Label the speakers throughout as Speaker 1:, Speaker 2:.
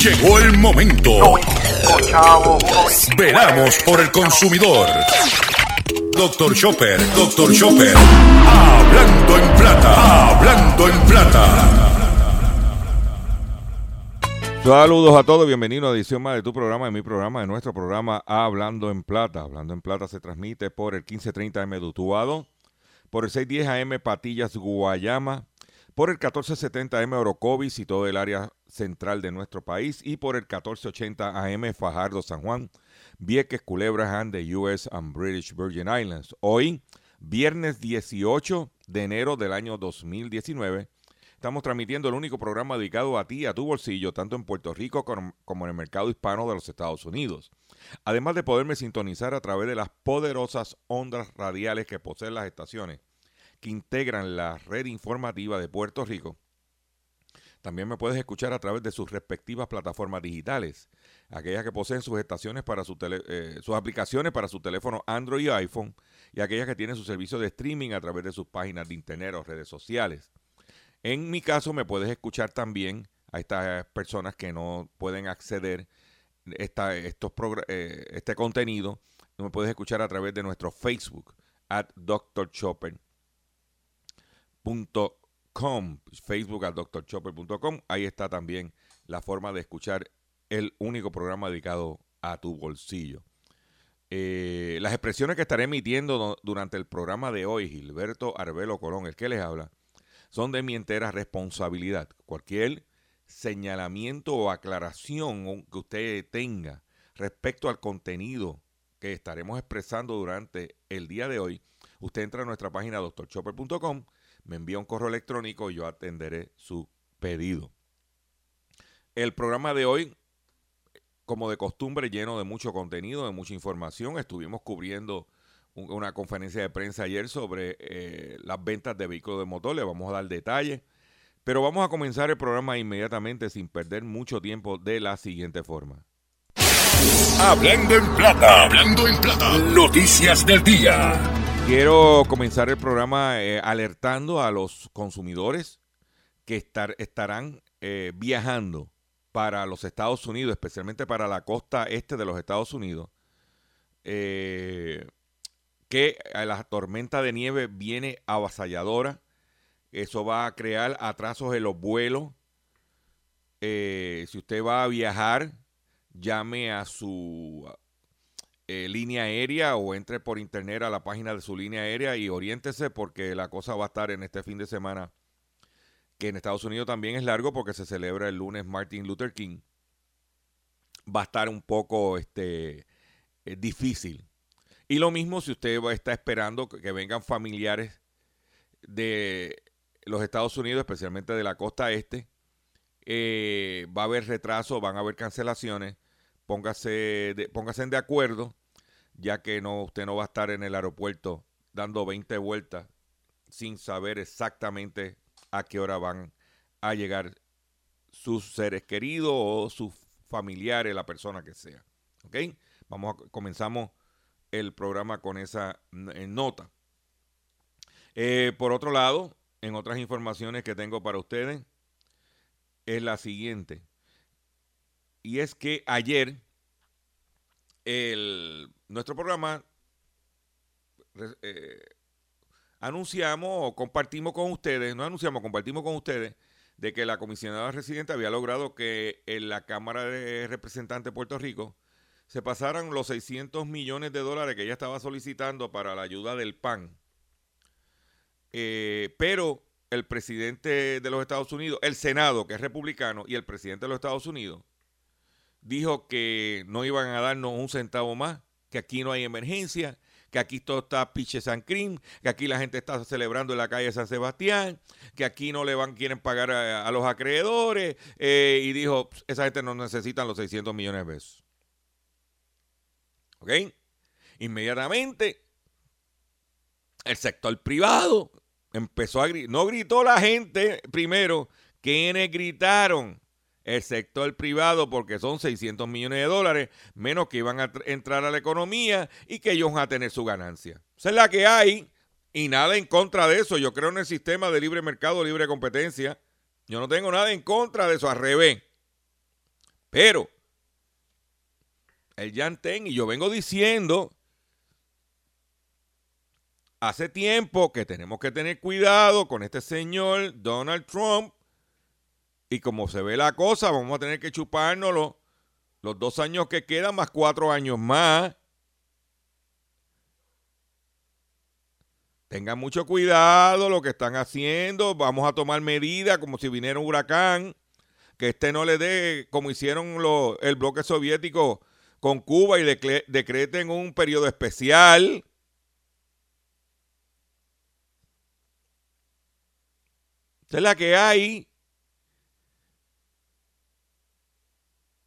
Speaker 1: Llegó el momento. Veramos por el consumidor. Doctor Chopper, Doctor Chopper. Hablando en plata. Hablando en plata.
Speaker 2: Saludos a todos, bienvenidos a edición más de tu programa, de mi programa, de nuestro programa Hablando en Plata. Hablando en Plata se transmite por el 1530M de Utuado, por el 610 AM Patillas Guayama, por el 1470M Orocovis y todo el área central de nuestro país y por el 1480 AM Fajardo San Juan, Vieques, Culebra and the US and British Virgin Islands. Hoy, viernes 18 de enero del año 2019, estamos transmitiendo el único programa dedicado a ti, a tu bolsillo, tanto en Puerto Rico como en el mercado hispano de los Estados Unidos. Además de poderme sintonizar a través de las poderosas ondas radiales que poseen las estaciones que integran la red informativa de Puerto Rico, también me puedes escuchar a través de sus respectivas plataformas digitales, aquellas que poseen sus estaciones para eh, sus aplicaciones para su teléfono Android y iPhone, y aquellas que tienen su servicio de streaming a través de sus páginas de internet o redes sociales. En mi caso, me puedes escuchar también a estas personas que no pueden acceder esta, estos eh, este contenido. Me puedes escuchar a través de nuestro Facebook, at drchopper.com Facebook a drchopper.com. Ahí está también la forma de escuchar el único programa dedicado a tu bolsillo. Eh, las expresiones que estaré emitiendo durante el programa de hoy, Gilberto Arbelo Colón, el que les habla, son de mi entera responsabilidad. Cualquier señalamiento o aclaración que usted tenga respecto al contenido que estaremos expresando durante el día de hoy, usted entra a nuestra página doctorchopper.com me envía un correo electrónico y yo atenderé su pedido. El programa de hoy, como de costumbre, lleno de mucho contenido, de mucha información. Estuvimos cubriendo una conferencia de prensa ayer sobre eh, las ventas de vehículos de motor. Le vamos a dar detalles. Pero vamos a comenzar el programa inmediatamente sin perder mucho tiempo de la siguiente forma.
Speaker 1: Hablando en plata, hablando en plata, noticias del día.
Speaker 2: Quiero comenzar el programa eh, alertando a los consumidores que estar, estarán eh, viajando para los Estados Unidos, especialmente para la costa este de los Estados Unidos, eh, que la tormenta de nieve viene avasalladora. Eso va a crear atrasos en los vuelos. si usted va a viajar, llame a su eh, línea aérea o entre por internet a la página de su línea aérea y oriéntese porque la cosa va a estar en este fin de semana, que en Estados Unidos también es largo porque se celebra el lunes Martin Luther King. Va a estar un poco este, eh, difícil. Y lo mismo si usted está esperando que vengan familiares de los Estados Unidos, especialmente de la costa este, eh, va a haber retraso, van a haber cancelaciones. Póngase de, póngase de acuerdo ya que no, usted no va a estar en el aeropuerto dando 20 vueltas sin saber exactamente a qué hora van a llegar sus seres queridos o sus familiares, la persona que sea. ¿Ok? Vamos a, comenzamos el programa con esa nota. Eh, por otro lado, en otras informaciones que tengo para ustedes, es la siguiente. Y es que ayer el nuestro programa eh, anunciamos o compartimos con ustedes, no anunciamos, compartimos con ustedes de que la comisionada residente había logrado que en la Cámara de Representantes de Puerto Rico se pasaran los 600 millones de dólares que ella estaba solicitando para la ayuda del PAN. Eh, pero el presidente de los Estados Unidos, el Senado, que es republicano, y el presidente de los Estados Unidos, dijo que no iban a darnos un centavo más que aquí no hay emergencia, que aquí todo está piche San Crim, que aquí la gente está celebrando en la calle San Sebastián, que aquí no le van, quieren pagar a, los acreedores, eh, y dijo, esa gente no necesita los 600 millones de pesos. ¿Ok? Inmediatamente, el sector privado empezó a gritar, no gritó la gente primero, quienes gritaron el sector privado porque son 600 millones de dólares menos que iban a entrar a la economía y que ellos van a tener su ganancia. Esa es la que hay y nada en contra de eso. Yo creo en el sistema de libre mercado, libre competencia. Yo no tengo nada en contra de eso, al revés. Pero el Yantén, y yo vengo diciendo hace tiempo que tenemos que tener cuidado con este señor Donald Trump. Y como se ve la cosa, vamos a tener que chupárnoslo los dos años que quedan, más cuatro años más. Tengan mucho cuidado lo que están haciendo. Vamos a tomar medidas como si viniera un huracán. Que este no le dé, como hicieron el bloque soviético con Cuba y decreten un periodo especial. Esa es la que hay.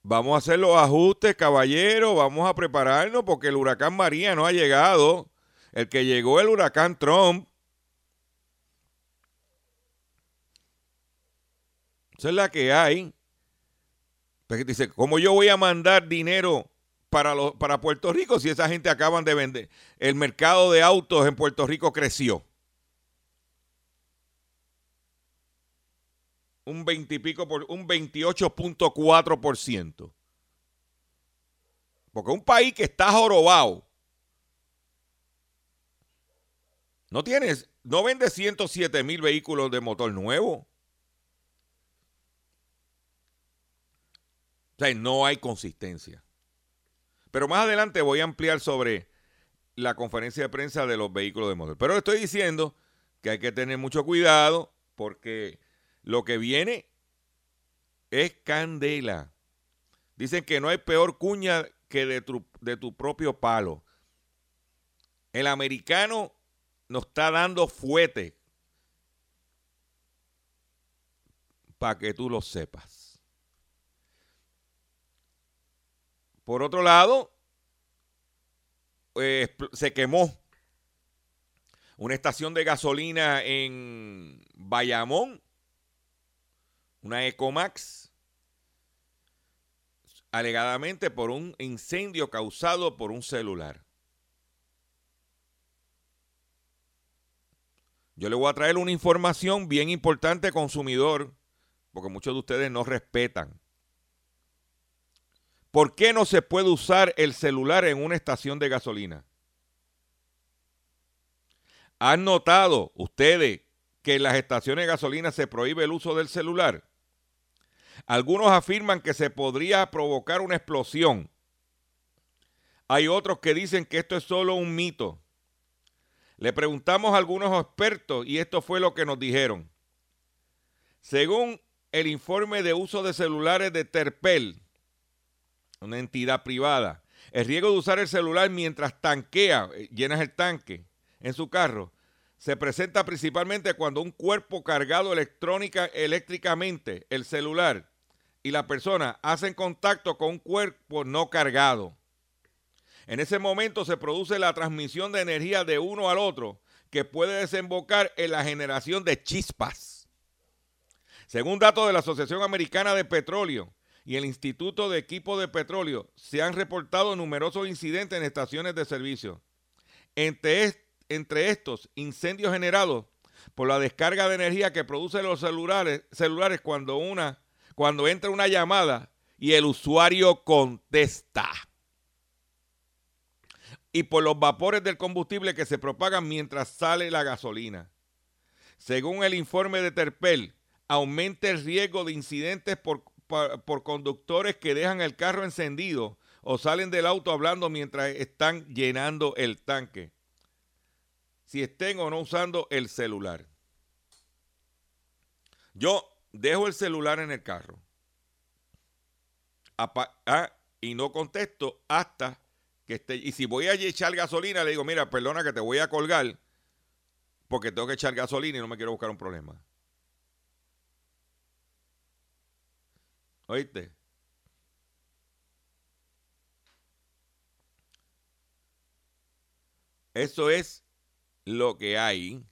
Speaker 2: Vamos a hacer los ajustes, caballero. Vamos a prepararnos porque el huracán María no ha llegado. El que llegó el huracán Trump. Esa es la que hay. dice, ¿cómo yo voy a mandar dinero para, para Puerto Rico si esa gente acaban de vender? El mercado de autos en Puerto Rico creció. Un 20 y pico por un 28.4%. Porque un país que está jorobado No tienes, no vende 107 mil vehículos de motor nuevo. O sea, no hay consistencia. Pero más adelante voy a ampliar sobre la conferencia de prensa de los vehículos de motor. Pero estoy diciendo que hay que tener mucho cuidado porque lo que viene es candela. Dicen que no hay peor cuña que de tu, de tu propio palo. El americano nos está dando fuete para que tú lo sepas. Por otro lado, eh, se quemó una estación de gasolina en Bayamón, una Ecomax, alegadamente por un incendio causado por un celular. Yo le voy a traer una información bien importante, consumidor, porque muchos de ustedes no respetan. ¿Por qué no se puede usar el celular en una estación de gasolina? ¿Han notado ustedes que en las estaciones de gasolina se prohíbe el uso del celular? Algunos afirman que se podría provocar una explosión. Hay otros que dicen que esto es solo un mito. Le preguntamos a algunos expertos y esto fue lo que nos dijeron. Según el informe de uso de celulares de Terpel, una entidad privada, el riesgo de usar el celular mientras tanquea, eh, llenas el tanque en su carro, se presenta principalmente cuando un cuerpo cargado electrónica, eléctricamente, el celular, y la persona hacen contacto con un cuerpo no cargado. En ese momento se produce la transmisión de energía de uno al otro que puede desembocar en la generación de chispas. Según datos de la Asociación Americana de Petróleo y el Instituto de Equipo de Petróleo, se han reportado numerosos incidentes en estaciones de servicio. Entre, entre estos, incendios generados por la descarga de energía que producen los celulares, celulares cuando, una, cuando entra una llamada y el usuario contesta y por los vapores del combustible que se propagan mientras sale la gasolina. Según el informe de Terpel, aumenta el riesgo de incidentes por, por, conductores que dejan el carro encendido o salen del auto hablando mientras están llenando el tanque. Si estén o no usando el celular. Yo dejo el celular en el carro. Ah, y no contesto hasta que esté, y si voy a echar gasolina, le digo, mira, perdona que te voy a colgar porque tengo que echar gasolina y no me quiero buscar un problema. ¿Oíste? Eso es lo que hay.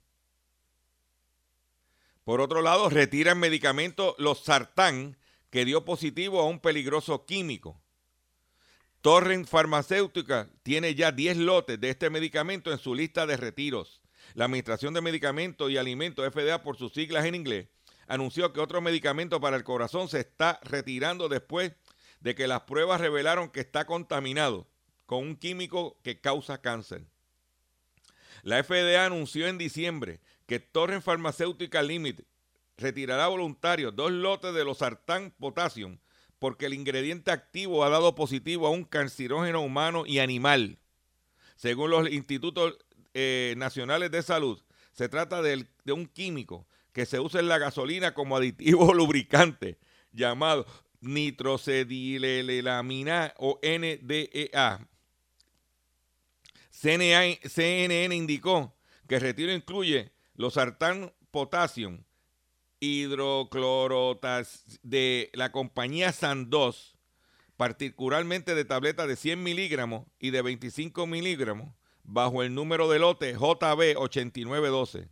Speaker 2: Por otro lado, retiran medicamentos los sartán que dio positivo a un peligroso químico. Torrent Farmacéutica tiene ya 10 lotes de este medicamento en su lista de retiros. La Administración de Medicamentos y Alimentos, FDA por sus siglas en inglés, anunció que otro medicamento para el corazón se está retirando después de que las pruebas revelaron que está contaminado con un químico que causa cáncer. La FDA anunció en diciembre que Torrent Pharmaceutical Limited retirará voluntarios dos lotes de los sartán potassium porque el ingrediente activo ha dado positivo a un cancerógeno humano y animal. Según los institutos eh, nacionales de salud, se trata de, de un químico que se usa en la gasolina como aditivo lubricante llamado nitrocedilelamina o NDEA. CNN indicó que el retiro incluye los sartán potassium, hidroclorotas de la compañía Sandoz, particularmente de tabletas de 100 miligramos y de 25 miligramos, bajo el número de lote JB8912.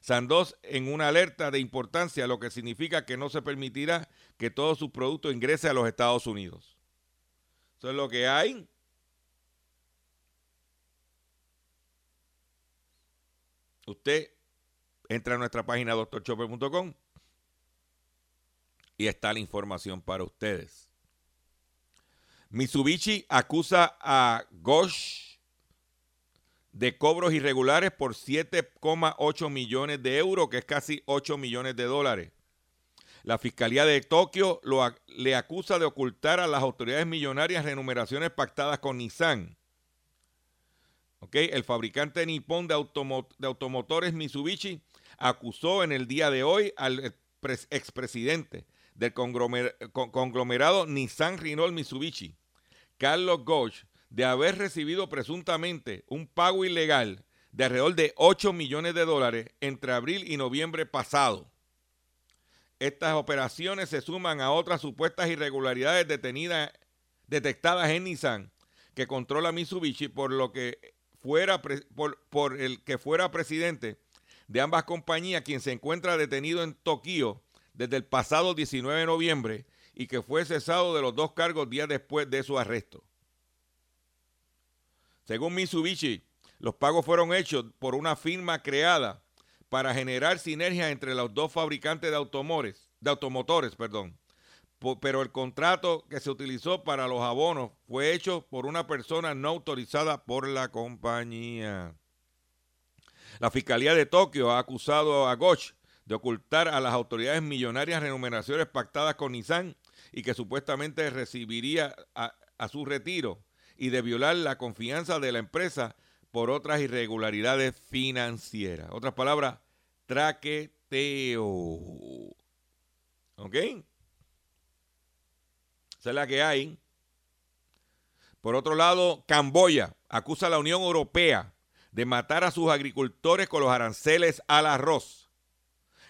Speaker 2: Sandoz en una alerta de importancia, lo que significa que no se permitirá que todo su producto ingrese a los Estados Unidos. Eso es lo que hay. Usted entra a nuestra página doctorchopper.com y está la información para ustedes. Mitsubishi acusa a Gosh de cobros irregulares por 7,8 millones de euros, que es casi 8 millones de dólares. La Fiscalía de Tokio lo, le acusa de ocultar a las autoridades millonarias renumeraciones pactadas con Nissan. El fabricante nipón de, automotores Mitsubishi acusó en el día de hoy al expresidente del conglomerado Nissan Renault Mitsubishi, Carlos Ghosh, de haber recibido presuntamente un pago ilegal de alrededor de 8 millones de dólares entre abril y noviembre pasado. Estas operaciones se suman a otras supuestas irregularidades detectadas en Nissan, que controla Mitsubishi, por lo que fuera por, el que fuera presidente de ambas compañías, quien se encuentra detenido en Tokio desde el pasado 19 de noviembre y que fue cesado de los dos cargos días después de su arresto. Según Mitsubishi, los pagos fueron hechos por una firma creada para generar sinergia entre los dos fabricantes de automotores, de automotores, perdón. Pero el contrato que se utilizó para los abonos fue hecho por una persona no autorizada por la compañía. La Fiscalía de Tokio ha acusado a Goch de ocultar a las autoridades millonarias remuneraciones pactadas con Nissan y que supuestamente recibiría a, su retiro y de violar la confianza de la empresa por otras irregularidades financieras. Otras palabras, traqueteo. ¿Ok? Es la que hay. Por otro lado, Camboya acusa a la Unión Europea de matar a sus agricultores con los aranceles al arroz.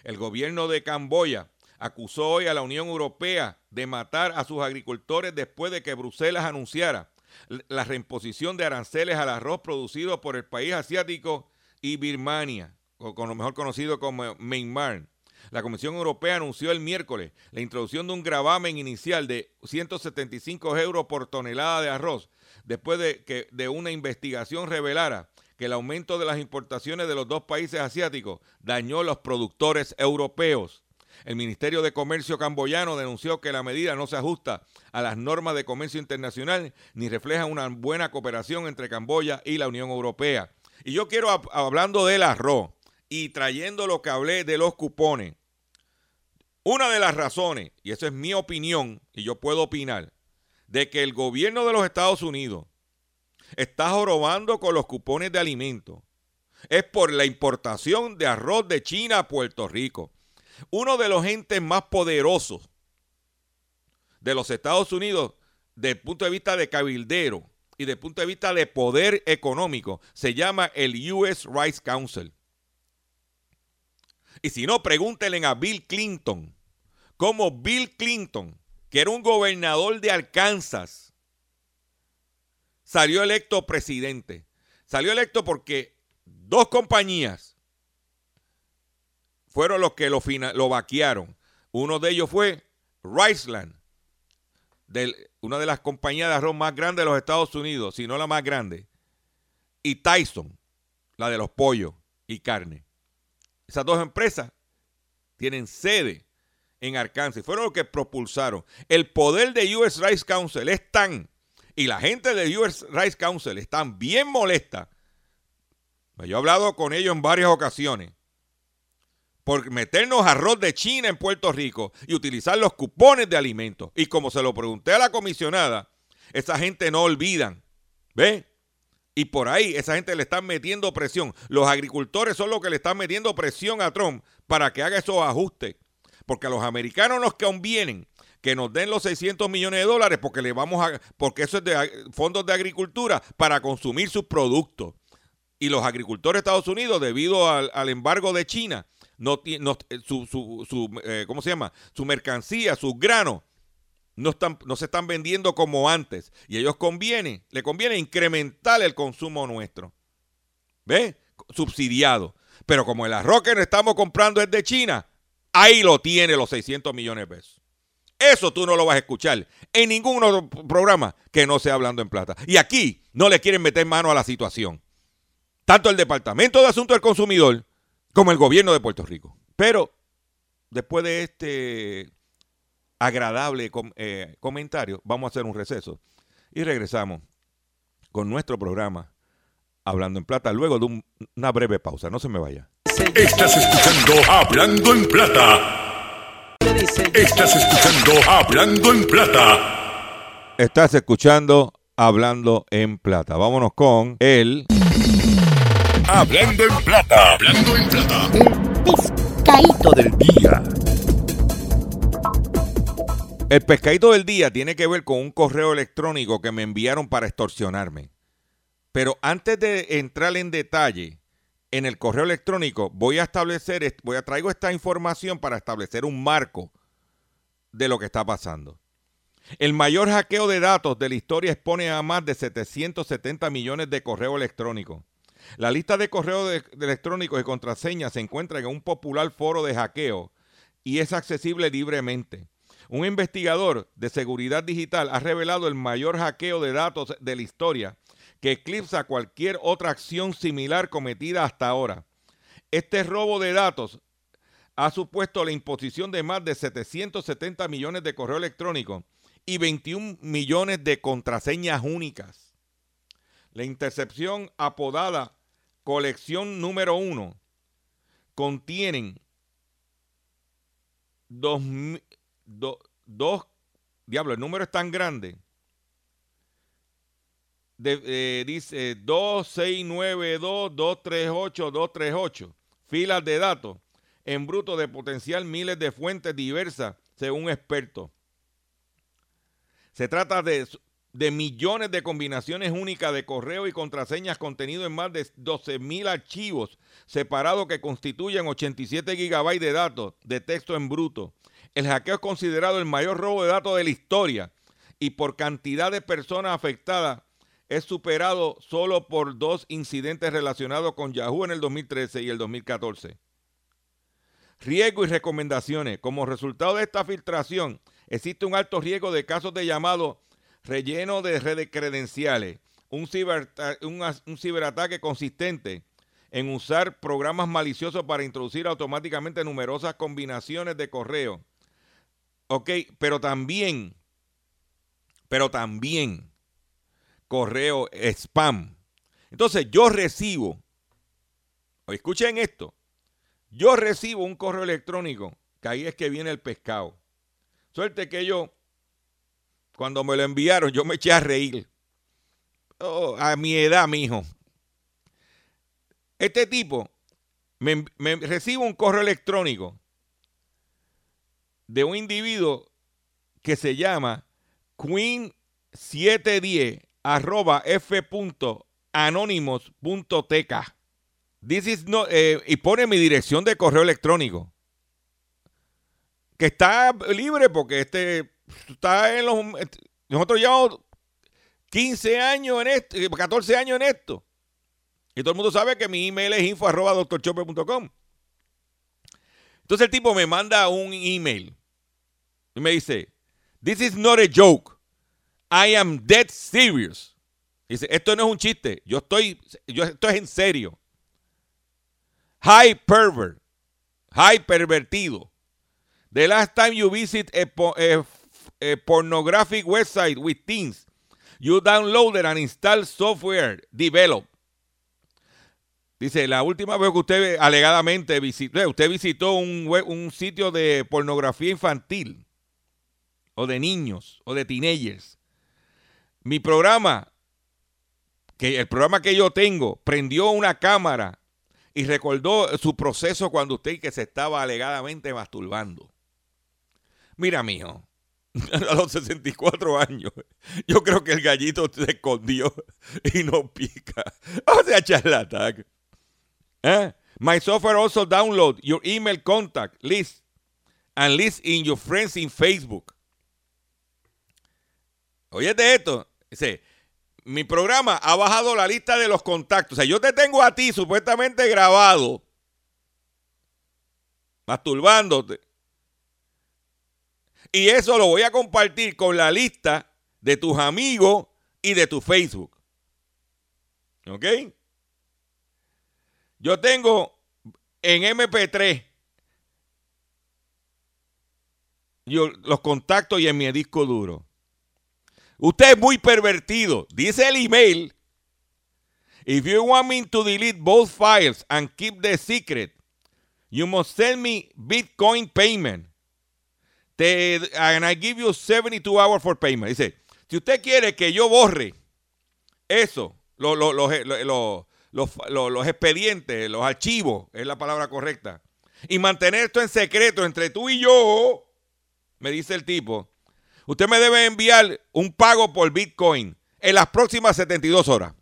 Speaker 2: El gobierno de Camboya acusó hoy a la Unión Europea de matar a sus agricultores después de que Bruselas anunciara la reimposición de aranceles al arroz producido por el país asiático y Birmania, o con lo mejor conocido como Myanmar. La Comisión Europea anunció el miércoles la introducción de un gravamen inicial de 175 euros por tonelada de arroz, después de que de una investigación revelara que el aumento de las importaciones de los dos países asiáticos dañó a los productores europeos. El Ministerio de Comercio camboyano denunció que la medida no se ajusta a las normas de comercio internacional ni refleja una buena cooperación entre Camboya y la Unión Europea. Y yo quiero, hablando del arroz y trayendo lo que hablé de los cupones, una de las razones, y esa es mi opinión, y yo puedo opinar, de que el gobierno de los Estados Unidos está jorobando con los cupones de alimentos. Es por la importación de arroz de China a Puerto Rico. Uno de los entes más poderosos de los Estados Unidos, desde el punto de vista de cabildero y desde el punto de vista de poder económico, se llama el US Rice Council. Y si no, pregúntenle a Bill Clinton, cómo Bill Clinton, que era un gobernador de Arkansas, salió electo presidente. Salió electo porque dos compañías fueron los que lo, lo vaquearon. Uno de ellos fue Riceland, una de las compañías de arroz más grandes de los Estados Unidos, si no la más grande. Y Tyson, la de los pollos y carne. Esas dos empresas tienen sede en Arkansas. Fueron los que propulsaron. El poder de US Rice Council es tan, y la gente de US Rice Council están bien molesta. Yo he hablado con ellos en varias ocasiones por meternos arroz de China en Puerto Rico y utilizar los cupones de alimentos. Y como se lo pregunté a la comisionada, esa gente no olvidan. ¿Ve? Y por ahí esa gente le están metiendo presión. Los agricultores son los que le están metiendo presión a Trump para que haga esos ajustes. Porque a los americanos nos convienen que nos den los 600 millones de dólares porque le vamos a porque eso es de fondos de agricultura para consumir sus productos. Y los agricultores de Estados Unidos, debido al embargo de China, no, no eh, su, su, su eh, ¿cómo se llama? Su mercancía, sus granos, no, están, no se están vendiendo como antes. Y a ellos conviene, le conviene incrementar el consumo nuestro. ¿Ve? Subsidiado. Pero como el arroz que estamos comprando es de China, ahí lo tiene los 600 millones de pesos. Eso tú no lo vas a escuchar en ningún otro programa que no sea hablando en plata. Y aquí no le quieren meter mano a la situación. Tanto el Departamento de Asuntos del Consumidor como el gobierno de Puerto Rico. Pero después de este agradable eh, comentario, vamos a hacer un receso y regresamos con nuestro programa Hablando en Plata luego de una breve pausa. No se me vaya.
Speaker 1: Estás escuchando Hablando en Plata. Estás escuchando Hablando en Plata.
Speaker 2: Estás escuchando Hablando en Plata. Vámonos con el...
Speaker 1: Hablando en plata. Hablando en plata.
Speaker 3: El pescadito del día.
Speaker 2: El pescadito del día tiene que ver con un correo electrónico que me enviaron para extorsionarme. Pero antes de entrar en detalle en el correo electrónico, voy a establecer, voy a traigo esta información para establecer un marco de lo que está pasando. El mayor hackeo de datos de la historia expone a más de 770 millones de correos electrónicos. La lista de correos electrónicos y contraseñas se encuentra en un popular foro de hackeo y es accesible libremente. Un investigador de seguridad digital ha revelado el mayor hackeo de datos de la historia que eclipsa cualquier otra acción similar cometida hasta ahora. Este robo de datos ha supuesto la imposición de más de 770 millones de correos electrónicos y 21 millones de contraseñas únicas. La intercepción apodada colección número uno contienen dos, diablo, el número es tan grande. Eh, dice 2692, 238, 238. Filas de datos en bruto de potencial miles de fuentes diversas, según expertos. Se trata de de millones de combinaciones únicas de correo y contraseñas contenido en más de 12.000 archivos separados que constituyen 87 gigabytes de datos de texto en bruto. El hackeo es considerado el mayor robo de datos de la historia y por cantidad de personas afectadas es superado solo por dos incidentes relacionados con Yahoo en el 2013 y el 2014. Riesgo y recomendaciones. Como resultado de esta filtración, existe un alto riesgo de casos de llamado relleno de redes credenciales, un, un, ciberataque consistente en usar programas maliciosos para introducir automáticamente numerosas combinaciones de correo. Ok, pero también, pero también correo spam. Entonces yo recibo, escuchen esto, yo recibo un correo electrónico, que ahí es que viene el pescado. Suerte que yo cuando me lo enviaron, yo me eché a reír. Oh, a mi edad, mi hijo. Este tipo me, recibe un correo electrónico de un individuo que se llama queen710 arroba f.anónimos.tk. Eh, y pone mi dirección de correo electrónico. Que está libre porque este está en los. Nosotros llevamos 15 años en esto, 14 años en esto. Y todo el mundo sabe que mi email es info arroba Entonces el tipo me manda un email y me dice, This is not a joke. I am dead serious. Dice, esto no es un chiste. Yo estoy, yo esto es en serio. High pervert. High pervertido The last time you visit a, a pornographic website with teens, you downloaded and installed software developed. Dice, la última vez que usted alegadamente visitó, usted visitó un, un sitio de pornografía infantil, o de niños, o de teenagers. Mi programa, que el programa que yo tengo, prendió una cámara y recordó su proceso cuando usted que se estaba alegadamente masturbando. Mira, mijo, a los 64 años, yo creo que el gallito se escondió y no pica. O sea, charlatán. ¿Eh? My software also download your email contact list and list in your friends in Facebook. Oye de esto, dice, mi programa ha bajado la lista de los contactos. O sea, yo te tengo a ti supuestamente grabado, masturbándote. Y eso lo voy a compartir con la lista de tus amigos y de tu Facebook. ¿Ok? Yo tengo en MP3 yo, los contactos y en mi disco duro. Usted es muy pervertido. Dice el email. If you want me to delete both files and keep the secret, you must send me Bitcoin payment. And I give you 72 hours for payment. Dice, si usted quiere que yo borre eso, lo- lo- lo- lo- los, lo- los expedientes, los archivos, es la palabra correcta, y mantener esto en secreto entre tú y yo, me dice el tipo, usted me debe enviar un pago por Bitcoin en las próximas 72 horas.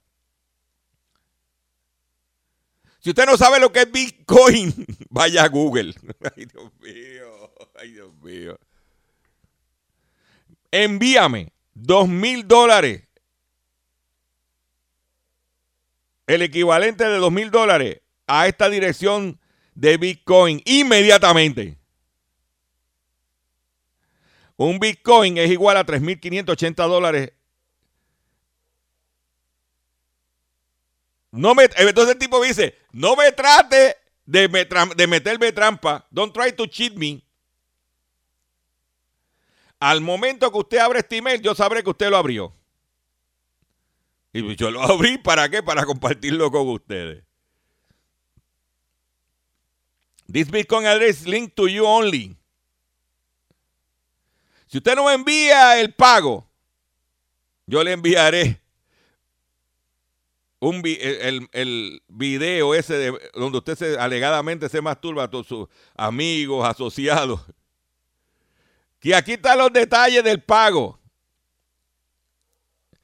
Speaker 2: Si usted no sabe lo que es Bitcoin, vaya a Google. Ay, Dios mío. Ay, Dios mío. Envíame dos mil dólares. El equivalente de dos mil dólares a esta dirección de Bitcoin inmediatamente. Un Bitcoin es igual a 3.580 dólares. No me, entonces el tipo dice, no me trate de, me de meterme trampa. Don't try to cheat me. Al momento que usted abre este email, yo sabré que usted lo abrió. Y yo lo abrí, ¿para qué? Para compartirlo con ustedes. This Bitcoin address is linked to you only. Si usted no me envía el pago, yo le enviaré un vi- el, el video ese de, donde usted se, alegadamente se masturba a todos sus amigos, asociados. Que aquí están los detalles del pago.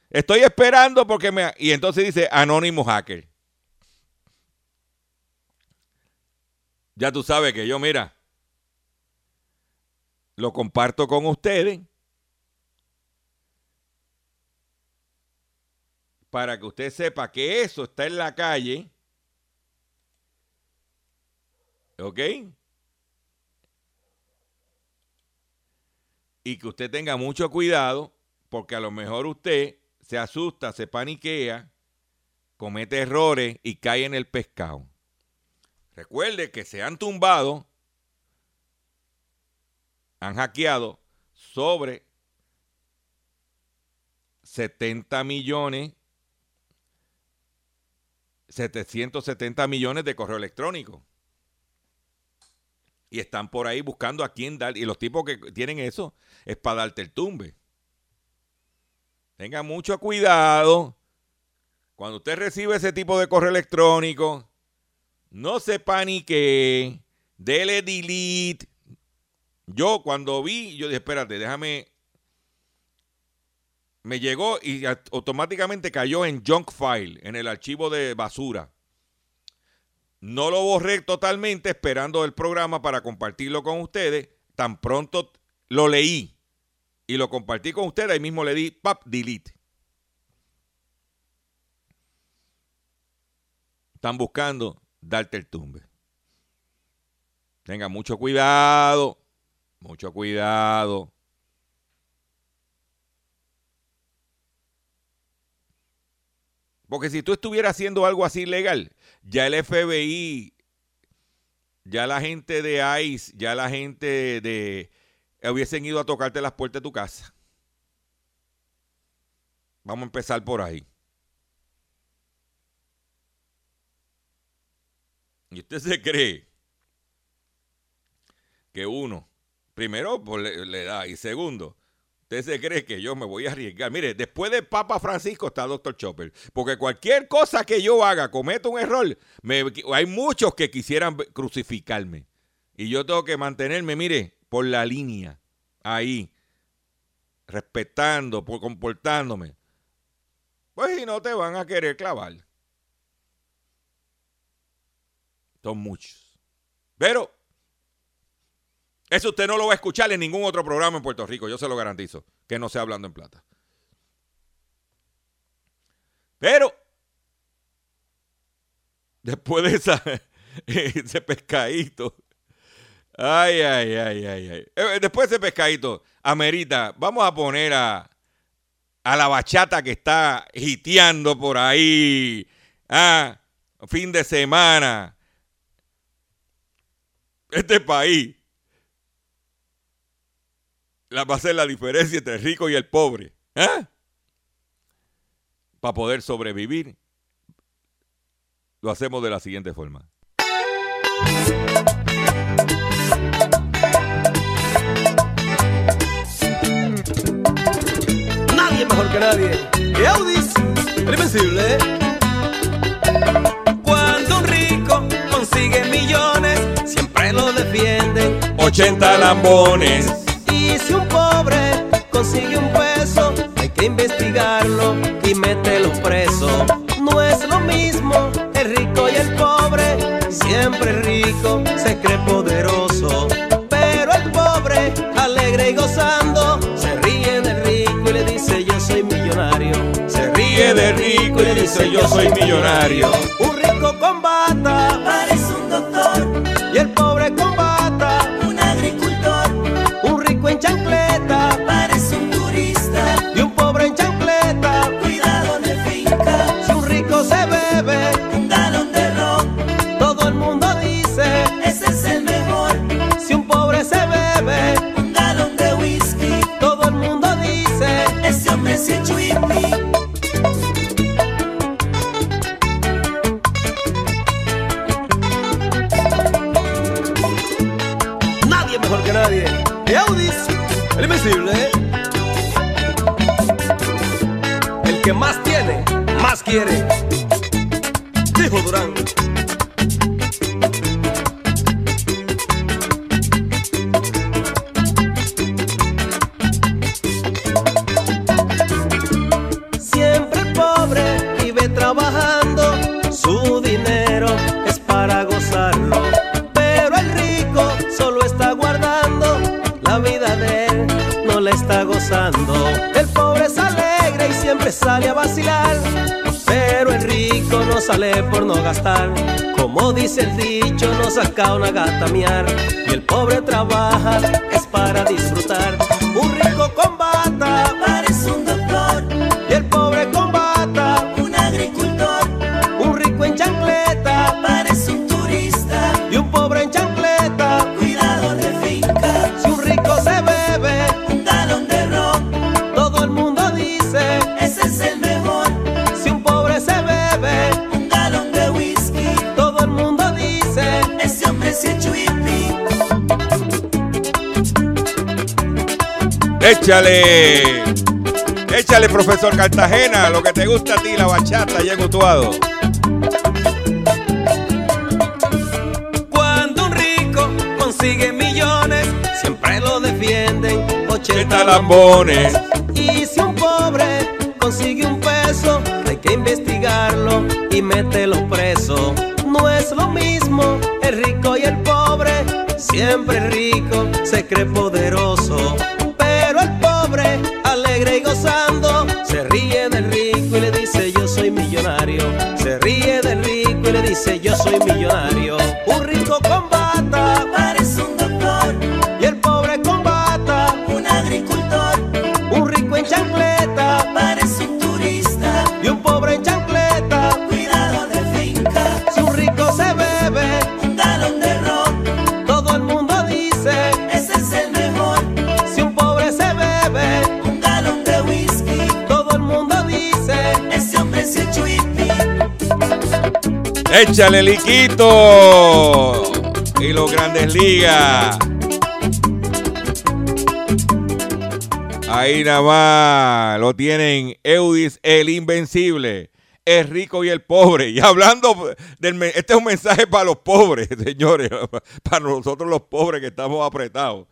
Speaker 2: Estoy esperando porque me... Y entonces dice Anónimo Hacker. Ya tú sabes que yo, mira, lo comparto con ustedes para que usted sepa que eso está en la calle. ¿Ok? Y que usted tenga mucho cuidado porque a lo mejor usted se asusta, se paniquea, comete errores y cae en el pescado. Recuerde que se han tumbado, han hackeado sobre 70 millones, 770 millones de correo electrónico. Y están por ahí buscando a quién dar. Y los tipos que tienen eso es para darte el tumbe. Tenga mucho cuidado. Cuando usted recibe ese tipo de correo electrónico, no se panique. Dele delete. Yo cuando vi, yo dije, espérate, déjame. Me llegó y automáticamente cayó en junk file, en el archivo de basura. No lo borré totalmente esperando el programa para compartirlo con ustedes. Tan pronto lo leí y lo compartí con ustedes, ahí mismo le di pap delete. Están buscando darte el tumbe. Tenga mucho cuidado, mucho cuidado. Porque si tú estuvieras haciendo algo así legal, ya el FBI ya la gente de ICE, ya la gente de, hubiesen ido a tocarte las puertas de tu casa. Vamos a empezar por ahí. ¿Y usted se cree que uno, primero, le, da, y segundo, usted se cree que yo me voy a arriesgar? Mire, después de Papa Francisco está Doctor Chopper, porque cualquier cosa que yo haga, cometa un error, hay muchos que quisieran crucificarme. Y yo tengo que mantenerme, mire, por la línea, ahí, respetando, por comportándome. Pues si no te van a querer clavar. Son muchos. Pero eso usted no lo va a escuchar en ningún otro programa en Puerto Rico, yo se lo garantizo, que no sea hablando en plata. Pero después de esa, ese pescadito, ay, ay, ay, ay, ay. Eh, después de ese pescadito, amerita, vamos a poner a, a la bachata que está hiteando por ahí, ah, fin de semana este país la va a ser la diferencia entre el rico y el pobre. ¿eh? Para poder sobrevivir, lo hacemos de la siguiente forma.
Speaker 4: Mejor que nadie. Y Audis, el invencible. Cuando un rico consigue millones
Speaker 2: 80 lambones.
Speaker 4: Y si un pobre consigue un peso, hay que investigarlo y meterlo preso. No es lo mismo el rico y el pobre, siempre rico se cree poderoso. Pero el pobre, alegre y gozando, Del rico y dice yo soy millonario. Quiere. Dijo Durán. Siempre pobre vive trabajando, su dinero es para gozarlo. Pero el rico solo está guardando la vida de está gozando. El pobre se alegra y siempre sale a vacilar. No sale por no gastar. Como dice el dicho, no saca una gata miar. Y el pobre trabaja es para disfrutar.
Speaker 2: Échale, échale, profesor Cartagena, lo que te gusta a ti, la bachata y el mutuado.
Speaker 4: Cuando un rico consigue millones, siempre lo defienden 80
Speaker 2: lambones.
Speaker 4: Y si un pobre consigue un peso, hay que investigarlo y mételo preso. No es lo mismo el rico y el pobre, siempre rico se cree poderoso.
Speaker 2: Échale liquito. Y los grandes ligas. Ahí nada más lo tienen Eudis el Invencible, el rico y el pobre. Y hablando del este es un mensaje para los pobres, señores, para nosotros los pobres que estamos apretados.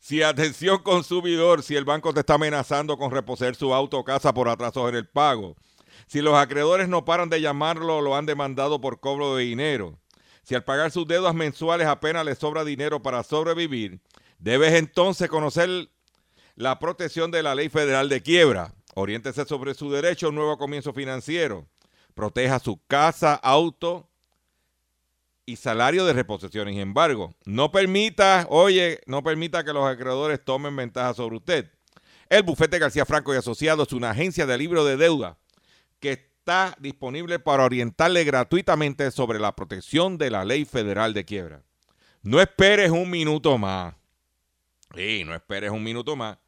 Speaker 2: Si atención consumidor, si el banco te está amenazando con reposer su auto o casa por atrasos en el pago, si los acreedores no paran de llamarlo lo han demandado por cobro de dinero, si al pagar sus deudas mensuales apenas le sobra dinero para sobrevivir, debes entonces conocer la protección de la ley federal de quiebra. Oriéntese sobre su derecho a un nuevo comienzo financiero. Proteja su casa, auto y salario de reposición. Sin embargo, no permita, oye, no permita que los acreedores tomen ventaja sobre usted. El bufete García Franco y Asociados es una agencia de libro de deuda que está disponible para orientarle gratuitamente sobre la protección de la ley federal de quiebra. No esperes un minuto más. Sí, no esperes un minuto más.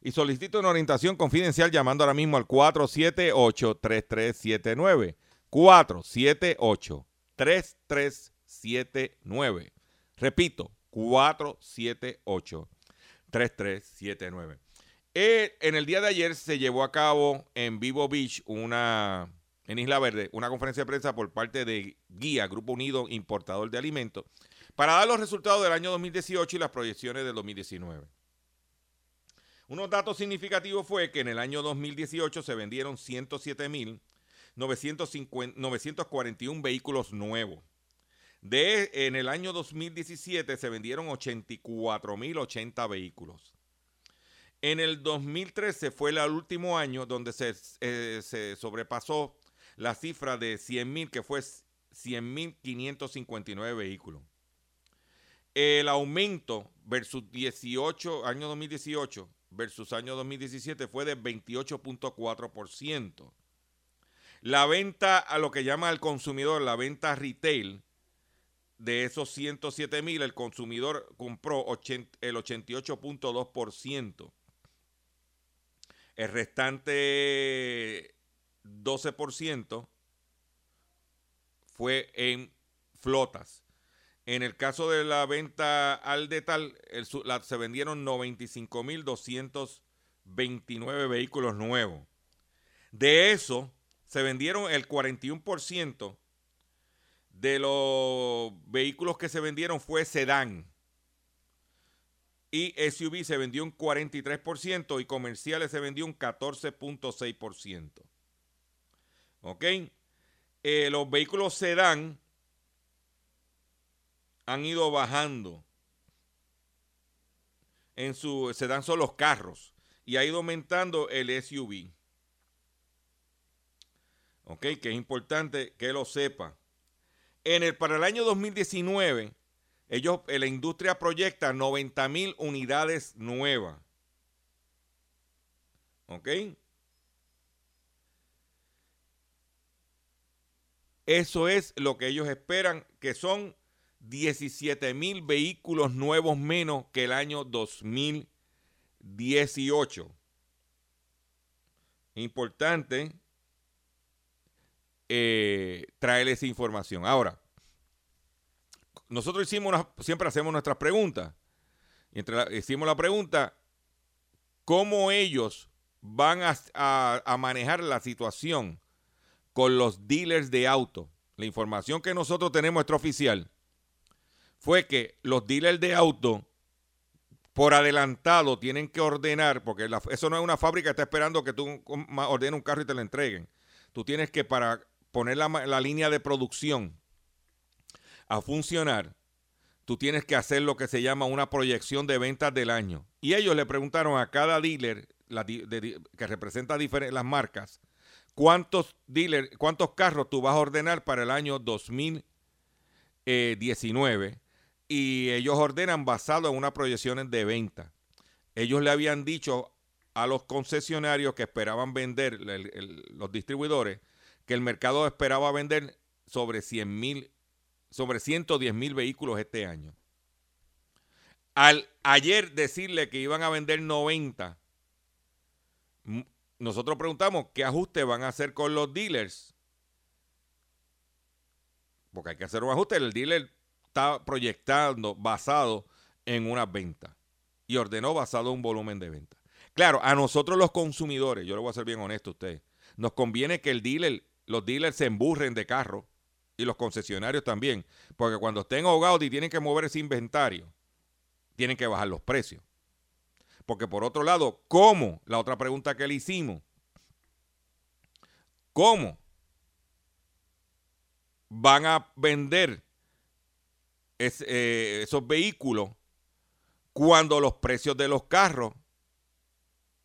Speaker 2: Y solicito una orientación confidencial llamando ahora mismo al 478-3379. 478-3379. Repito, 478-3379. Eh, en el día de ayer se llevó a cabo en Vivo Beach, una, en Isla Verde, una conferencia de prensa por parte de Guía, Grupo Unido Importador de Alimentos, para dar los resultados del año 2018 y las proyecciones del 2019. Unos datos significativos fue que en el año 2018 se vendieron 107.941 vehículos nuevos. De, en el año 2017 se vendieron 84.080 vehículos. En el 2013 fue el último año donde se, eh, se sobrepasó la cifra de 100.000, que fue 100.559 vehículos. El aumento versus 18, año 2018 versus año 2017 fue de 28.4%. La venta a lo que llama al consumidor, la venta retail, de esos 107 mil, el consumidor compró 80, el 88.2%. El restante 12% fue en flotas. En el caso de la venta al detal, el, se vendieron 95.229 vehículos nuevos. De eso, se vendieron el 41% de los vehículos que se vendieron fue sedán. Y SUV se vendió un 43% y comerciales se vendió un 14.6%. ¿Ok? Eh, los vehículos sedán han ido bajando. En su sedán son los carros y ha ido aumentando el SUV. ¿Ok? Que es importante que lo sepa. En el, para el año 2019, ellos, la industria proyecta 90 mil unidades nuevas. ¿Ok? Eso es lo que ellos esperan, que son 17 mil vehículos nuevos menos que el año 2018. Importante eh, traer esa información. Ahora, nosotros hicimos siempre hacemos nuestras preguntas. Y entre la, hicimos la pregunta, ¿cómo ellos van a, manejar la situación con los dealers de auto? La información que nosotros tenemos extraoficial fue que los dealers de auto por adelantado tienen que ordenar, porque eso no es una fábrica que está esperando que tú ordenes un carro y te lo entreguen. Tú tienes que para poner la, línea de producción a funcionar, tú tienes que hacer lo que se llama una proyección de ventas del año. Y ellos le preguntaron a cada dealer que representa las marcas, cuántos dealers, cuántos carros tú vas a ordenar para el año 2019 y ellos ordenan basado en unas proyecciones de venta. Ellos le habían dicho a los concesionarios que esperaban vender, los distribuidores, que el mercado esperaba vender sobre 100 mil, sobre 110 mil vehículos este año. Al ayer decirle que iban a vender 90, nosotros preguntamos qué ajuste van a hacer con los dealers. porque hay que hacer un ajuste. El dealer está proyectando basado en unas ventas y ordenó basado en un volumen de ventas. Claro, a nosotros los consumidores, yo le voy a ser bien honesto a ustedes, nos conviene que el dealer, los dealers se emburren de carro y los concesionarios también, porque cuando estén ahogados y tienen que mover ese inventario, tienen que bajar los precios. Porque por otro lado, ¿cómo? La otra pregunta que le hicimos, ¿cómo van a vender eh, esos vehículos cuando los precios de los carros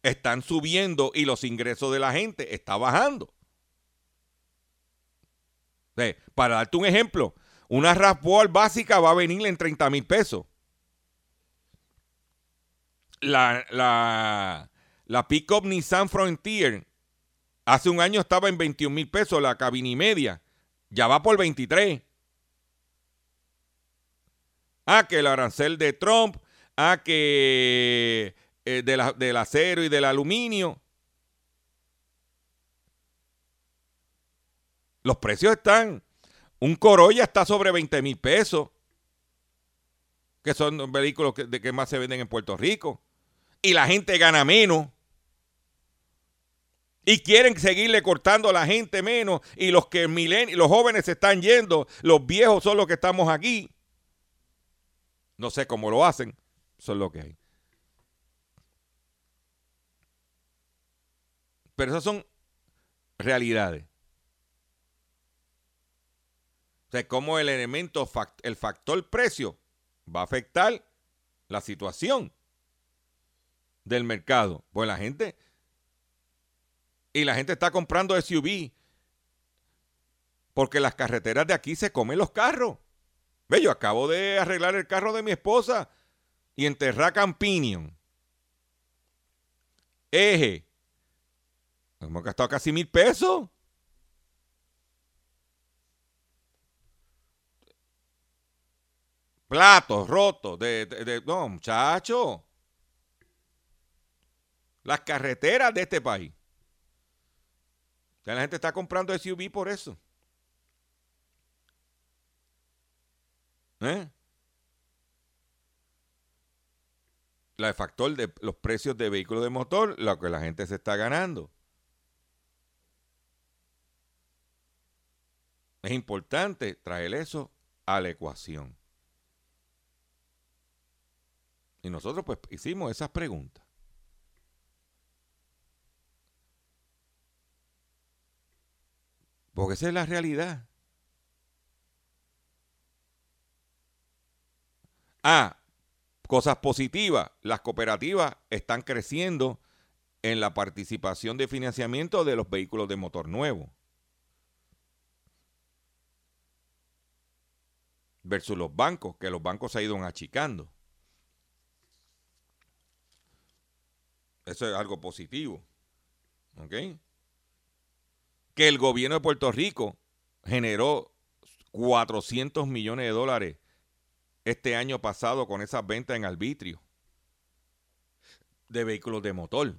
Speaker 2: están subiendo y los ingresos de la gente están bajando? Para darte un ejemplo, una RAV4 básica va a venir en 30 mil pesos. La, la, la Nissan Frontier hace un año estaba en 21 mil pesos, la cabina y media. Ya va por 23. Ah, que el arancel de Trump. Ah, que eh, de la- del acero y del aluminio. Los precios están. Un Corolla está sobre 20 mil pesos. Que son los vehículos que, de que más se venden en Puerto Rico. Y la gente gana menos. Y quieren seguirle cortando a la gente menos. Y los que milen los jóvenes se están yendo. Los viejos son los que estamos aquí. No sé cómo lo hacen. Es lo que hay. Pero esas son realidades. O sea, cómo el elemento, el factor precio va a afectar la situación del mercado. Pues la gente, y la gente está comprando SUV porque las carreteras de aquí se comen los carros. Ve, yo acabo de arreglar el carro de mi esposa y enterrar Campinion. Eje. Hemos gastado casi mil pesos. Platos rotos. De, de- no, muchacho. Las carreteras de este país. La gente está comprando SUV por eso. ¿Eh? La factor de los precios de vehículos de motor, lo que la gente se está ganando. Es importante traer eso a la ecuación. Y nosotros pues hicimos esas preguntas. Porque esa es la realidad. Ah, cosas positivas. Las cooperativas están creciendo en la participación de financiamiento de los vehículos de motor nuevo. Versus los bancos, que los bancos se han ido achicando. Eso es algo positivo. ¿Ok? Que el gobierno de Puerto Rico generó 400 millones de dólares este año pasado con esas ventas en arbitrio de vehículos de motor.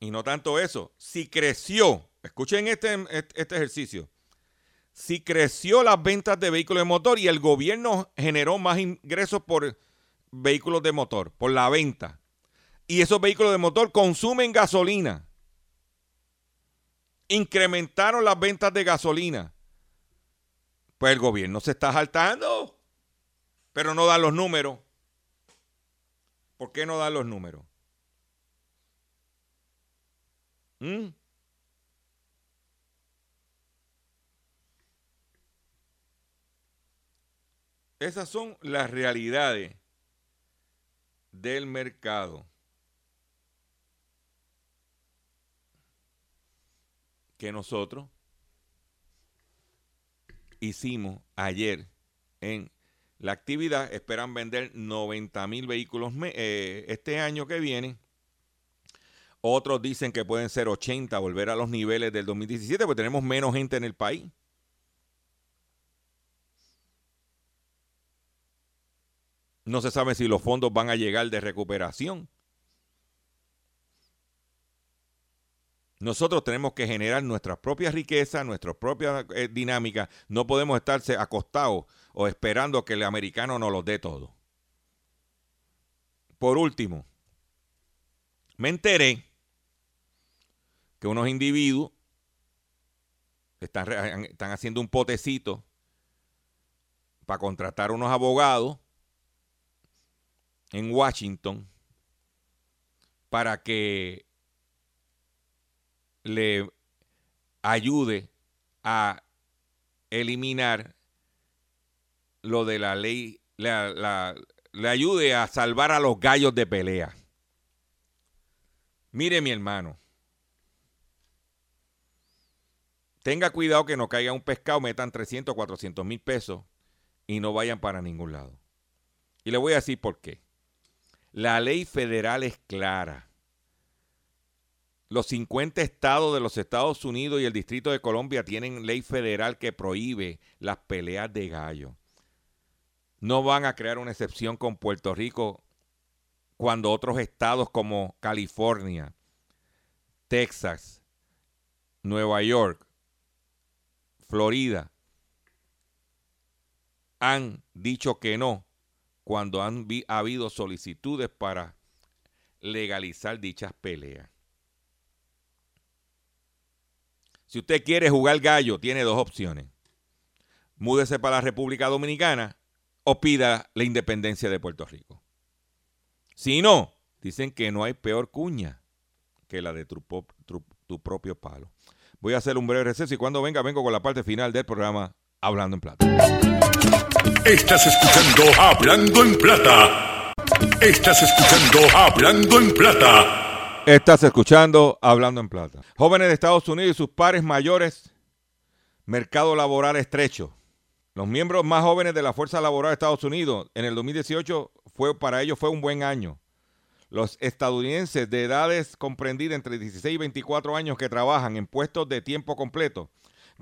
Speaker 2: Y no tanto eso, si creció, escuchen este, este ejercicio, si creció las ventas de vehículos de motor y el gobierno generó más ingresos por vehículos de motor, por la venta, y esos vehículos de motor consumen gasolina, incrementaron las ventas de gasolina, pues el gobierno se está saltando, pero no dan los números. ¿Por qué no dan los números? ¿Mm? Esas son las realidades del mercado. Que nosotros hicimos ayer en la actividad. Esperan vender 90 mil vehículos eh, este año que viene. Otros dicen que pueden ser 80, volver a los niveles del 2017, porque tenemos menos gente en el país. No se sabe si los fondos van a llegar de recuperación. Nosotros tenemos que generar nuestras propias riquezas, nuestras propias eh, dinámicas. No podemos estarse acostados o esperando que el americano nos los dé todo. Por último, me enteré que unos individuos están, están haciendo un potecito para contratar unos abogados en Washington para que le ayude a eliminar lo de la ley, le ayude a salvar a los gallos de pelea. Mire mi hermano, tenga cuidado que no caiga un pescado, metan 300, 400 mil pesos y no vayan para ningún lado. Y le voy a decir por qué. La ley federal es clara. Los 50 estados de los Estados Unidos y el Distrito de Colombia tienen ley federal que prohíbe las peleas de gallo. No van a crear una excepción con Puerto Rico cuando otros estados como California, Texas, Nueva York, Florida han dicho que no cuando han ha habido solicitudes para legalizar dichas peleas. Si usted quiere jugar gallo, tiene dos opciones. Múdese para la República Dominicana o pida la independencia de Puerto Rico. Si no, dicen que no hay peor cuña que la de tu- tu propio palo. Voy a hacer un breve receso y cuando venga, vengo con la parte final del programa Hablando en Plata.
Speaker 1: Estás escuchando Hablando en Plata. Estás escuchando Hablando en Plata.
Speaker 2: Estás escuchando Hablando en Plata. Jóvenes de Estados Unidos y sus pares mayores, mercado laboral estrecho. Los miembros más jóvenes de la Fuerza Laboral de Estados Unidos en el 2018 fue para ellos fue un buen año. Los estadounidenses de edades comprendidas entre 16 y 24 años que trabajan en puestos de tiempo completo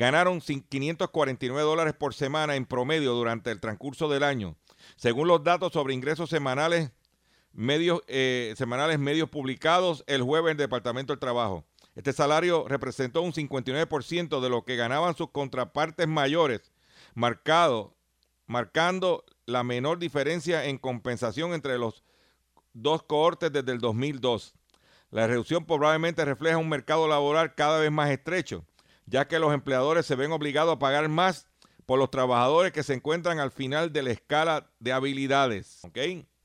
Speaker 2: ganaron cin- 549 dólares por semana en promedio durante el transcurso del año, según los datos sobre ingresos semanales medios eh, semanales medios publicados el jueves en el Departamento del Trabajo. Este salario representó un 59% de lo que ganaban sus contrapartes mayores, marcado, marcando la menor diferencia en compensación entre los dos cohortes desde el 2002. La reducción probablemente refleja un mercado laboral cada vez más estrecho, ya que los empleadores se ven obligados a pagar más por los trabajadores que se encuentran al final de la escala de habilidades. ¿ok?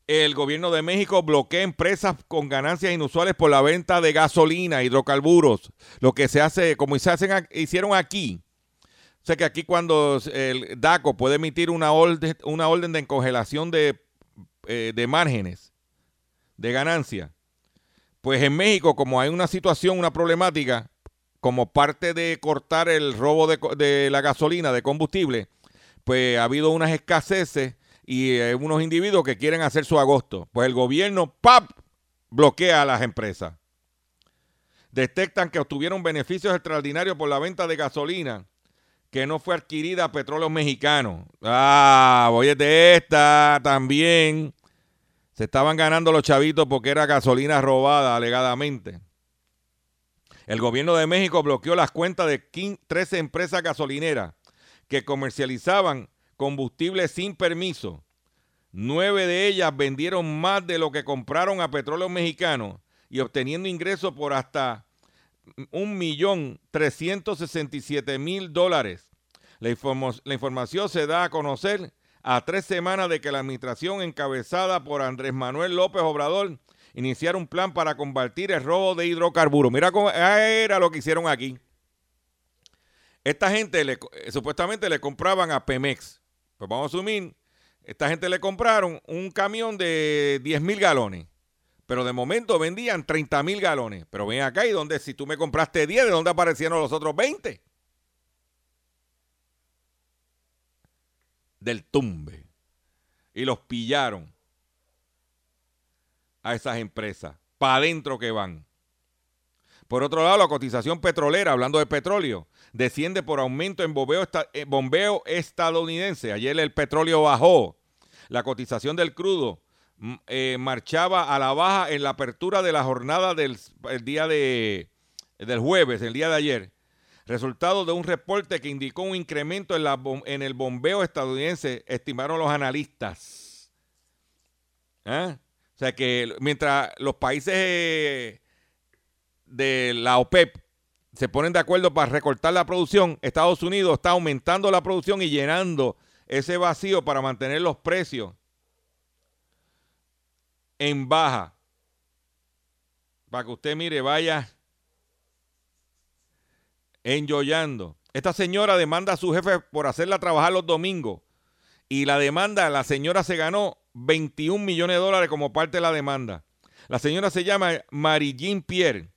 Speaker 2: El gobierno de México bloquea empresas con ganancias inusuales por la venta de gasolina, hidrocarburos, lo que se hace, como se hacen, hicieron aquí. O sea que aquí cuando el DACO puede emitir una orden, una orden de congelación de, eh, de márgenes de ganancia, pues en México, como hay una situación, una problemática, como parte de cortar el robo de, la gasolina, de combustible, pues ha habido unas escaseces y eh, unos individuos que quieren hacer su agosto. Pues el gobierno, ¡pap!, bloquea a las empresas. Detectan que obtuvieron beneficios extraordinarios por la venta de gasolina que no fue adquirida a petróleos mexicanos. Ah, voy de esta también. Se estaban ganando los chavitos porque era gasolina robada, alegadamente. El gobierno de México bloqueó las cuentas de 15 13 empresas gasolineras que comercializaban combustible sin permiso. Nueve de ellas vendieron más de lo que compraron a petróleos mexicanos y obteniendo ingresos por hasta un millón trescientos sesenta y siete mil dólares. La, informo- la información se da a conocer a tres semanas de que la administración encabezada por Andrés Manuel López Obrador iniciara un plan para combatir el robo de hidrocarburos. Mira cómo era lo que hicieron aquí. Esta gente supuestamente le compraban a Pemex. Pues vamos a asumir, esta gente le compraron un camión de 10 mil galones. Pero de momento vendían 30 mil galones. Pero ven acá y donde si tú me compraste 10, ¿de dónde aparecieron los otros 20? Del tumbe. Y los pillaron a esas empresas. Para adentro que van. Por otro lado, la cotización petrolera, hablando de petróleo, desciende por aumento en bombeo, eh, estadounidense. Ayer el petróleo bajó. La cotización del crudo mm, eh, marchaba a la baja en la apertura de la jornada del el día de, del jueves, el día de ayer, resultado de un reporte que indicó un incremento en, la en el bombeo estadounidense, estimaron los analistas. ¿Ah? O sea que mientras los países de la OPEP se ponen de acuerdo para recortar la producción, Estados Unidos está aumentando la producción y llenando ese vacío para mantener los precios en baja. Para que usted mire, vaya enjoyando. Esta señora demanda a su jefe por hacerla trabajar los domingos. Y la demanda, la señora se ganó 21 millones de dólares como parte de la demanda. La señora se llama Marie Jean Pierre,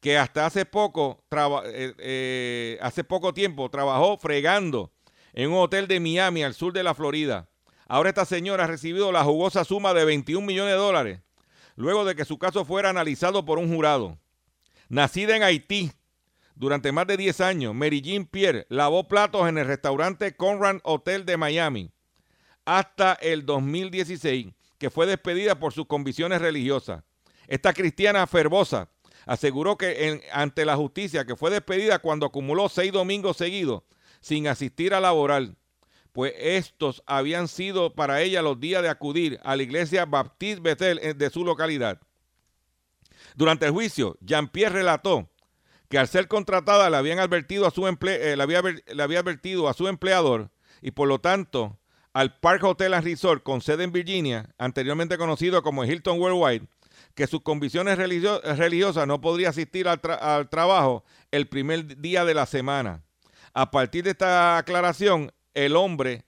Speaker 2: que hasta hace poco, eh, eh, hace poco tiempo trabajó fregando en un hotel de Miami, al sur de la Florida. Ahora esta señora ha recibido la jugosa suma de 21 millones de dólares, luego de que su caso fuera analizado por un jurado. Nacida en Haití, durante más de 10 años, Mary Jean Pierre lavó platos en el restaurante Conrad Hotel de Miami hasta el 2016, que fue despedida por sus convicciones religiosas. Esta cristiana fervosa aseguró que ante la justicia que fue despedida cuando acumuló seis domingos seguidos sin asistir a laboral, pues estos habían sido para ella los días de acudir a la iglesia Baptiste Bethel eh, de su localidad. Durante el juicio, Jean-Pierre relató que al ser contratada le habían advertido a su eh, le, había, le había advertido a su empleador y por lo tanto al Park Hotel and Resort con sede en Virginia, anteriormente conocido como Hilton Worldwide, que sus convicciones religio- religiosas no podría asistir al, tra- al trabajo el primer día de la semana. A partir de esta aclaración, el hombre,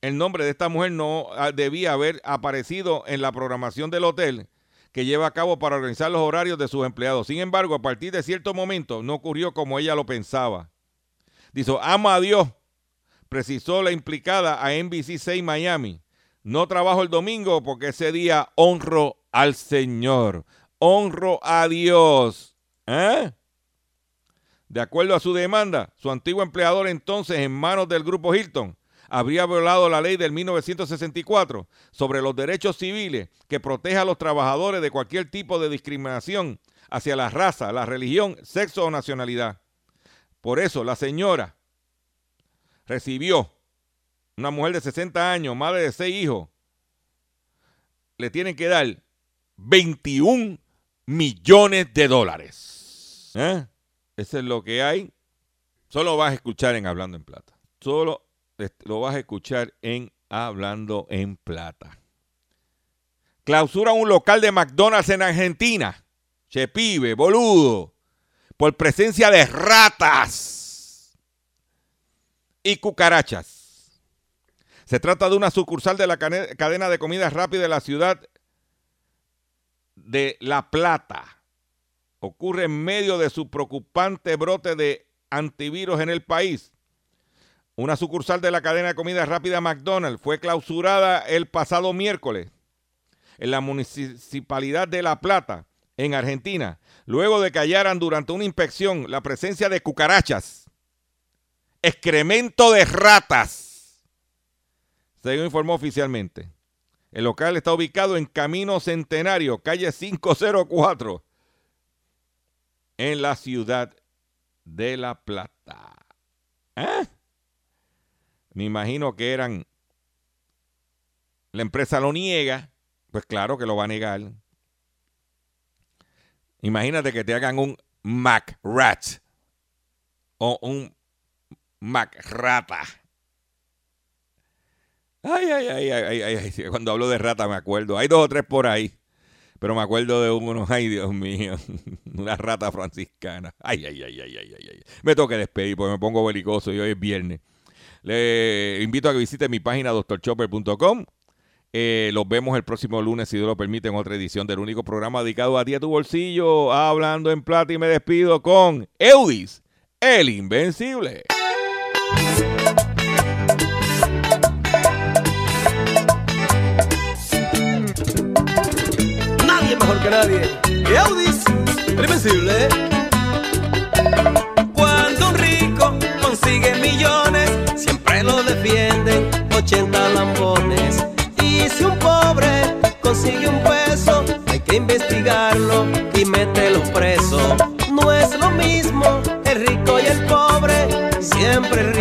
Speaker 2: el nombre de esta mujer no ah, debía haber aparecido en la programación del hotel que lleva a cabo para organizar los horarios de sus empleados. Sin embargo, a partir de cierto momento no ocurrió como ella lo pensaba. Dice, ama a Dios, precisó la implicada a NBC 6 Miami. No trabajo el domingo porque ese día honro al Señor, honro a Dios. ¿Eh? De acuerdo a su demanda, su antiguo empleador entonces en manos del grupo Hilton habría violado la ley del 1964 sobre los derechos civiles que protege a los trabajadores de cualquier tipo de discriminación hacia la raza, la religión, sexo o nacionalidad. Por eso la señora recibió una mujer de 60 años, madre de seis hijos, le tienen que dar 21 millones de dólares. ¿Eh? Eso es lo que hay. Solo vas a escuchar en Hablando en Plata. Solo lo vas a escuchar en Hablando en Plata. Clausura un local de McDonald's en Argentina. Che pibe, boludo. Por presencia de ratas y cucarachas. Se trata de una sucursal de la cadena de comidas rápidas de la ciudad de La Plata. Ocurre en medio de su preocupante brote de antivirus en el país. Una sucursal de la cadena de comida rápida McDonald's fue clausurada el pasado miércoles en la municipalidad de La Plata, en Argentina, luego de que hallaran durante una inspección la presencia de cucarachas, excremento de ratas, según informó oficialmente. El local está ubicado en Camino Centenario, calle 504, en la ciudad de La Plata. ¿Eh? Me imagino que eran. La empresa lo niega, pues claro que lo va a negar. Imagínate que te hagan un Mac Rat o un Mac Rata. Ay, ay, ay, ay, ay, ay, Cuando hablo de rata me acuerdo. Hay dos o tres por ahí. Pero me acuerdo de uno, ay Dios mío, una rata franciscana. Ay, ay, ay, ay, ay, ay, ay. Me que despedir porque me pongo belicoso y hoy es viernes. Le invito a que visite mi página doctorchopper.com. Eh, los vemos el próximo lunes, si Dios lo permite, en otra edición del único programa dedicado a ti, a tu bolsillo, hablando en plata y me despido con Eudis, el invencible.
Speaker 4: Nadie mejor que nadie. Y Audis, invencible. Cuando un rico consigue millones, siempre lo defienden 80 lambones. Y si un pobre consigue un peso, hay que investigarlo y meterlo preso. no es lo mismo siempre rico.